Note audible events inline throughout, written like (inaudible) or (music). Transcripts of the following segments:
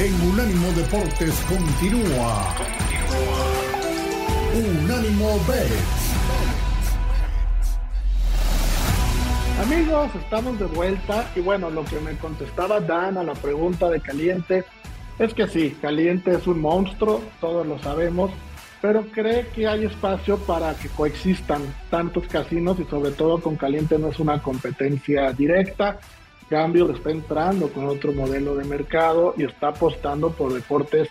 en Unánimo Deportes continúa. Unánimo Bets. Amigos, estamos de vuelta y bueno, lo que me contestaba Dan a la pregunta de Caliente es que sí, Caliente es un monstruo, todos lo sabemos, pero cree que hay espacio para que coexistan tantos casinos y sobre todo con Caliente no es una competencia directa. Cambio está entrando con otro modelo de mercado y está apostando por deportes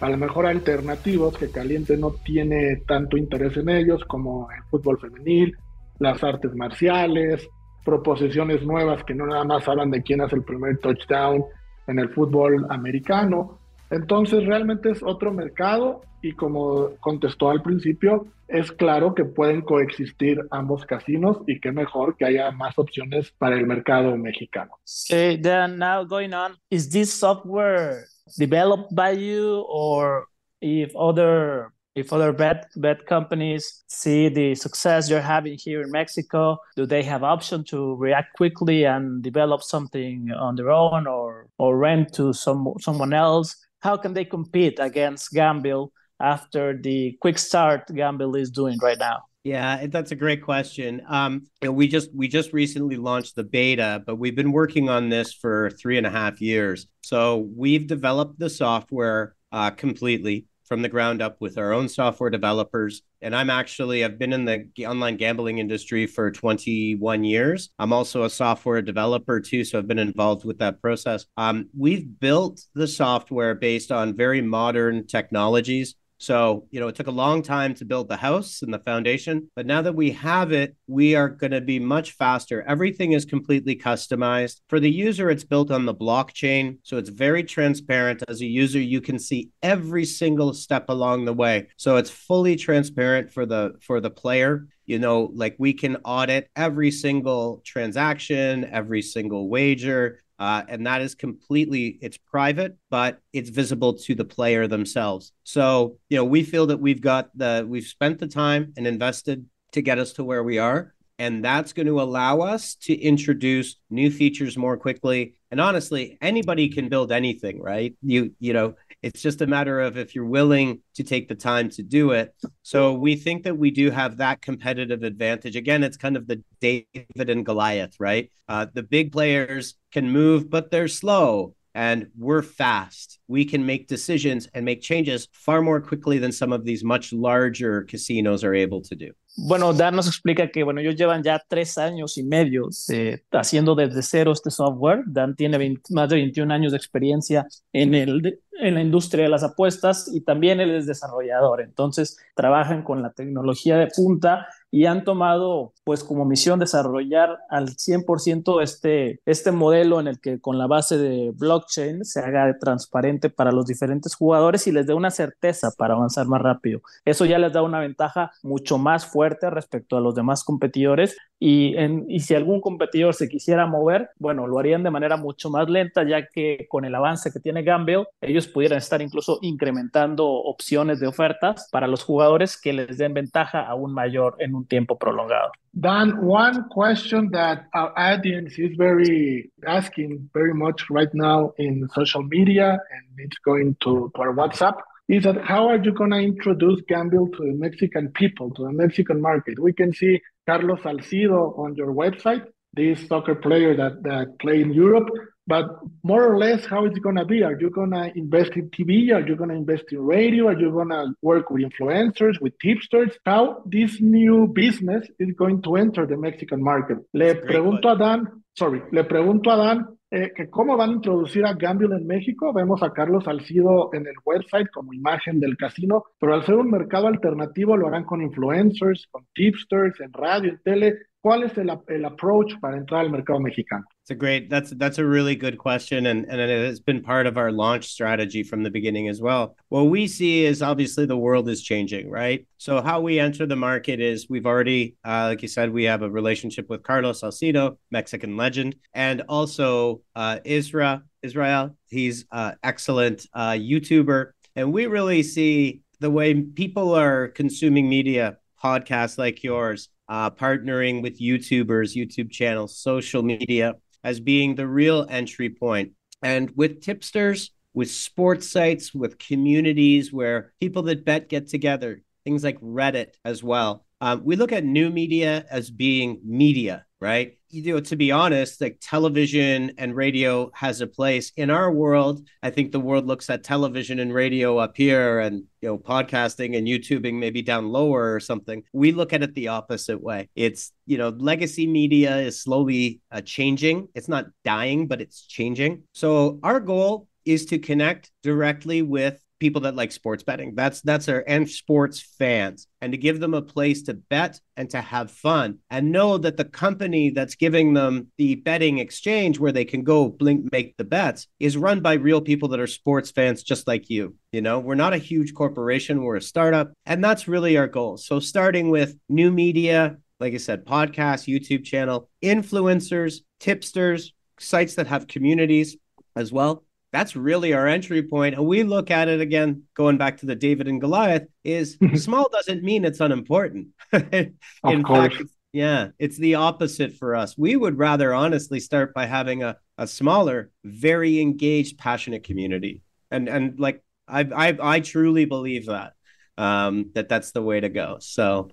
a lo mejor alternativos que Caliente no tiene tanto interés en ellos como el fútbol femenil, las artes marciales, proposiciones nuevas que no nada más hablan de quién hace el primer touchdown en el fútbol americano. Entonces realmente es otro mercado y como contestó al principio, es claro que pueden coexistir ambos casinos y qué mejor que haya más opciones para el mercado mexicano. Okay, then now going on, is this software developed by you or if other if other bet bet companies see the success you're having here in Mexico, do they have option to react quickly and develop something on their own or or rent to some someone else? How can they compete against Gambyl after the quick start Gambyl is doing right now? Yeah, that's a great question. Um, we just we just recently launched the beta, but we've been working on this for three and a half years. So we've developed the software uh, completely from the ground up with our own software developers. And I'm actually, I've been in the online gambling industry for 21 years. I'm also a software developer too, so I've been involved with that process. Um, we've built the software based on very modern technologies. So, you know, it took a long time to build the house and the foundation, but now that we have it, we are going to be much faster. Everything is completely customized. For the user, it's built on the blockchain. So it's very transparent. As a user, you can see every single step along the way. So it's fully transparent for the for the player you know like we can audit every single transaction every single wager uh, and that is completely it's private but it's visible to the player themselves. So you know we feel that we've got the we've spent the time and invested to get us to where we are and that's going to allow us to introduce new features more quickly. And honestly anybody can build anything right? You you know it's just a matter of if you're willing to take the time to do it. So we think that we do have that competitive advantage. Again, it's kind of the David and Goliath, right? Uh, the big players can move, but they're slow and we're fast. We can make decisions and make changes far more quickly than some of these much larger casinos are able to do. Bueno, Dan nos explica que, bueno, ellos llevan ya tres años y medio de, haciendo desde cero este software. Dan tiene más de 21 años de experiencia en, el, en la industria de las apuestas y también él es desarrollador. Entonces, trabajan con la tecnología de punta y han tomado pues como misión desarrollar al 100% este, este modelo en el que con la base de blockchain se haga transparente para los diferentes jugadores y les dé una certeza para avanzar más rápido. Eso ya les da una ventaja mucho más fuerte respecto a los demás competidores y, en, y si algún competidor se quisiera mover, bueno, lo harían de manera mucho más lenta ya que con el avance que tiene Gamble, ellos pudieran estar incluso incrementando opciones de ofertas para los jugadores que les den ventaja aún mayor en un tiempo prolongado. Dan, one question that our audience is very asking very much right now in social media and it's going to, to our WhatsApp is that how are you going to introduce Gambyl to the Mexican people, to the Mexican market? We can see Carlos Salcido on your website, this soccer player that, that play in Europe, but more or less, how is it going to be? Are you going to invest in TV? Are you going to invest in radio? Are you going to work with influencers, with tipsters? How this new business is going to enter the Mexican market? Le pregunto a Dan, sorry, le pregunto a Dan eh, que cómo van a introducir a Gamble en México. Vemos a Carlos Salcido en el website como imagen del casino, pero al ser un mercado alternativo lo harán con influencers, con tipsters, en radio, en tele. ¿Cuál es el, el approach para entrar al mercado mexicano? It's a great that's that's a really good question and and it has been part of our launch strategy from the beginning as well. What we see is obviously the world is changing, right? So how we enter the market is we've already uh, like you said we have a relationship with Carlos Salcido, Mexican legend, and also uh, Isra Israel. He's uh, excellent uh, YouTuber and we really see the way people are consuming media podcasts like yours uh, partnering with YouTubers, YouTube channels, social media as being the real entry point. And with tipsters, with sports sites, with communities where people that bet get together, things like Reddit as well. Um, we look at new media as being media, right? You know, to be honest, like television and radio has a place in our world. I think the world looks at television and radio up here, and you know, podcasting and YouTubing maybe down lower or something. We look at it the opposite way. It's you know, legacy media is slowly uh, changing. It's not dying, but it's changing. So our goal is to connect directly with people that like sports betting. That's that's our and sports fans, and to give them a place to bet and to have fun, and know that the company that's giving them the betting exchange where they can go blink make the bets is run by real people that are sports fans just like you. You know, we're not a huge corporation; we're a startup, and that's really our goal. So, starting with new media, like I said, podcast, YouTube channel, influencers, tipsters, sites that have communities as well that's really our entry point. And we look at it again going back to the david and goliath is (laughs) small doesn't mean it's unimportant. (laughs) In of course. fact yeah it's the opposite for us. We would rather honestly start by having a, a smaller very engaged passionate community. And and like i i, I truly believe that um that that's the way to go. So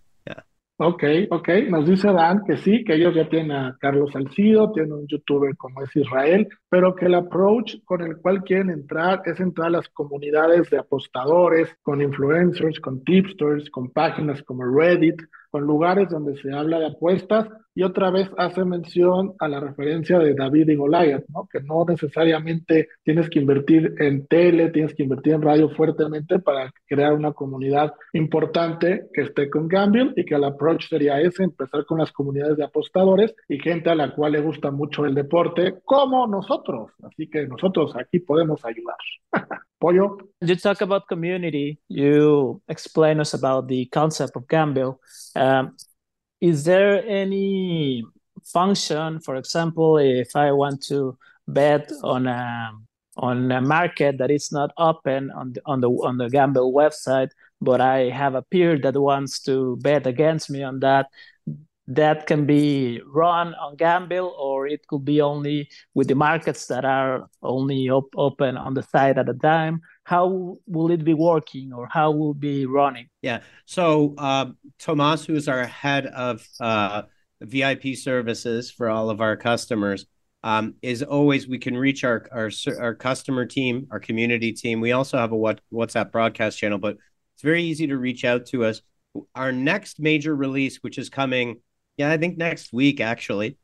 Ok, ok, nos dice Dan que sí, que ellos ya tienen a Carlos Salcido, tienen un youtuber como es Israel, pero que el approach con el cual quieren entrar es entrar a las comunidades de apostadores, con influencers, con tipsters, con páginas como Reddit, con lugares donde se habla de apuestas y otra vez hace mención a la referencia de David y Goliath, ¿no? que no necesariamente tienes que invertir en tele, tienes que invertir en radio fuertemente para crear una comunidad importante que esté con Gamble y que el approach sería ese, empezar con las comunidades de apostadores y gente a la cual le gusta mucho el deporte, como nosotros. Así que nosotros aquí podemos ayudar. (laughs) Pollo. You talk about community. You explain us about the concept of Gambyl. Um, is there any function, for example, if I want to bet on a on a market that is not open on the on the on the Gambyl website, but I have a peer that wants to bet against me on that, that can be run on Gambyl, or it could be only with the markets that are only op- open on the site at a time. How will it be working, or how will it be running? Yeah. So uh, Tomas, who is our head of uh, VIP services for all of our customers, um, is always we can reach our, our our customer team, our community team. We also have a what WhatsApp broadcast channel, but it's very easy to reach out to us. Our next major release, which is coming yeah, I think next week actually,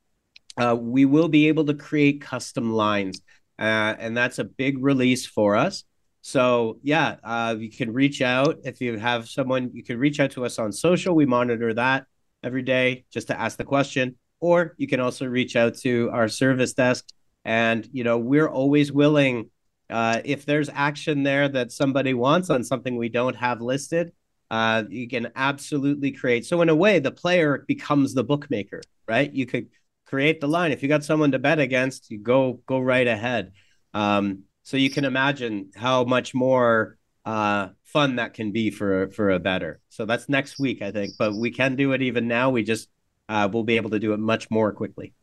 uh, we will be able to create custom lines, uh, and that's a big release for us. So yeah, uh, you can reach out if you have someone. You can reach out to us on social. We monitor that every day just to ask the question, or you can also reach out to our service desk. And you know, we're always willing. Uh, if there's action there that somebody wants on something we don't have listed, uh, you can absolutely create. So in a way, the player becomes the bookmaker, right? You could create the line. If you got someone to bet against, you go go right ahead. Um, so you can imagine how much more uh, fun that can be for for a better. So that's next week, I think. But we can do it even now. We just uh, we'll be able to do it much more quickly.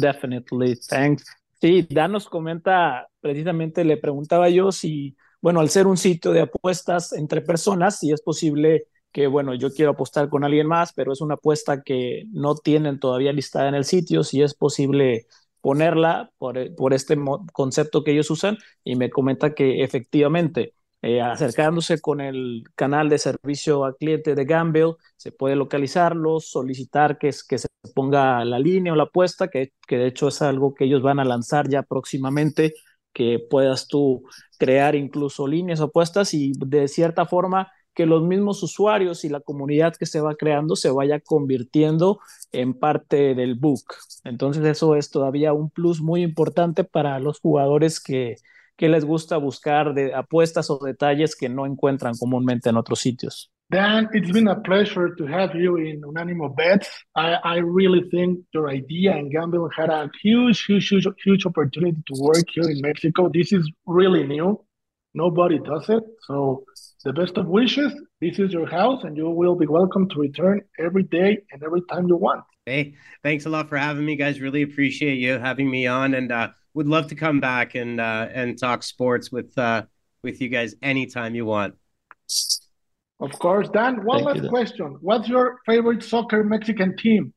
Definitely, thanks. Sí, Dan nos comenta precisamente, le preguntaba yo si bueno, al ser un sitio de apuestas entre personas, sí es posible que, bueno, yo quiero apostar con alguien más, pero es una apuesta que no tienen todavía listada en el sitio, si es posible ponerla por, por este concepto que ellos usan. Y me comenta que efectivamente eh, acercándose con el canal de servicio al cliente de Gamble, se puede localizarlo, solicitar que, que se ponga la línea o la apuesta, que, que de hecho es algo que ellos van a lanzar ya próximamente que puedas tú crear incluso líneas opuestas y de cierta forma que los mismos usuarios y la comunidad que se va creando se vaya convirtiendo en parte del book. Entonces eso es todavía un plus muy importante para los jugadores que, que les gusta buscar de apuestas o detalles que no encuentran comúnmente en otros sitios. Dan, it's been a pleasure to have you in Unanimo Bets. I, I really think your idea and Gambyl had a huge, huge, huge, huge opportunity to work here in Mexico. This is really new. Nobody does it. So, the best of wishes. This is your house, and you will be welcome to return every day and every time you want. Hey, thanks a lot for having me, guys. Really appreciate you having me on. And uh, would love to come back and uh, and talk sports with uh, with you guys anytime you want. Of course, Dan. One Thank last you, Dan. question: What's your favorite soccer Mexican team?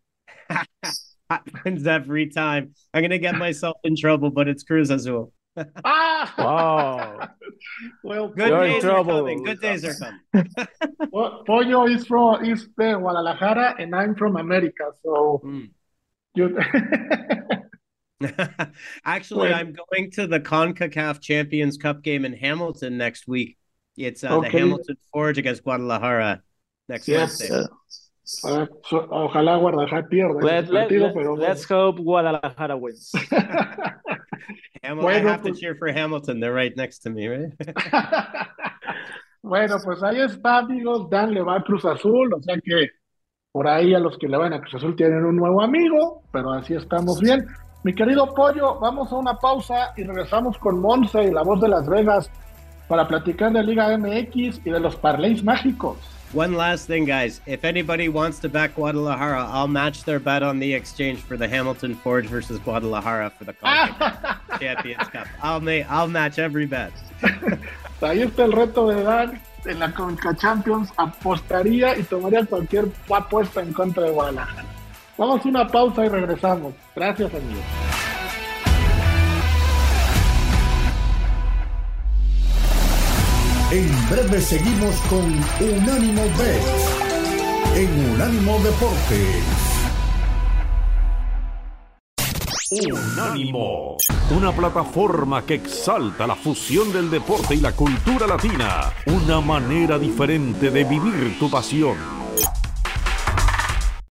When's that free time? I'm gonna get myself in trouble, but it's Cruz Azul. (laughs) Ah, Wow. (laughs) well, Good You're days trouble. are coming. Good days are coming. (laughs) Po- Pollo is from is the Guadalajara, and I'm from America. So Mm. you. Actually, Wait. I'm going to the CONCACAF Champions Cup game in Hamilton next week. It's uh, the. Hamilton Forge against Guadalajara next Yes. Wednesday. So- ojalá Guadalajara pierda Let, ese let, partido, let, pero let's hope Guadalajara wins. (laughs) Ham- I Bueno, have to pues- cheer for Hamilton. They're right next to me, right? (laughs) Bueno, pues ahí está, amigos. Dan le va a Cruz Azul, o sea que por ahí a los que le van a Cruz Azul tienen un nuevo amigo, pero así estamos bien. Mi querido Pollo, vamos a una pausa y regresamos con Monse y la voz de Las Vegas para platicar de Liga MX y de los parlays mágicos. One last thing, guys. If anybody wants to back Guadalajara, I'll match their bet on the exchange for the Hamilton Forge versus Guadalajara for the CONCACAF (laughs) Champions Cup. I'll I'll match every bet. (laughs) Ahí está el reto de Dan en la Conca Champions. Apostaría y tomaría cualquier apuesta en contra de Guadalajara. Vamos a una pausa y regresamos. Gracias, amigos. En breve seguimos con Unánimo Bet en Unánimo Deportes. Unánimo, una plataforma que exalta la fusión del deporte y la cultura latina, una manera diferente de vivir tu pasión.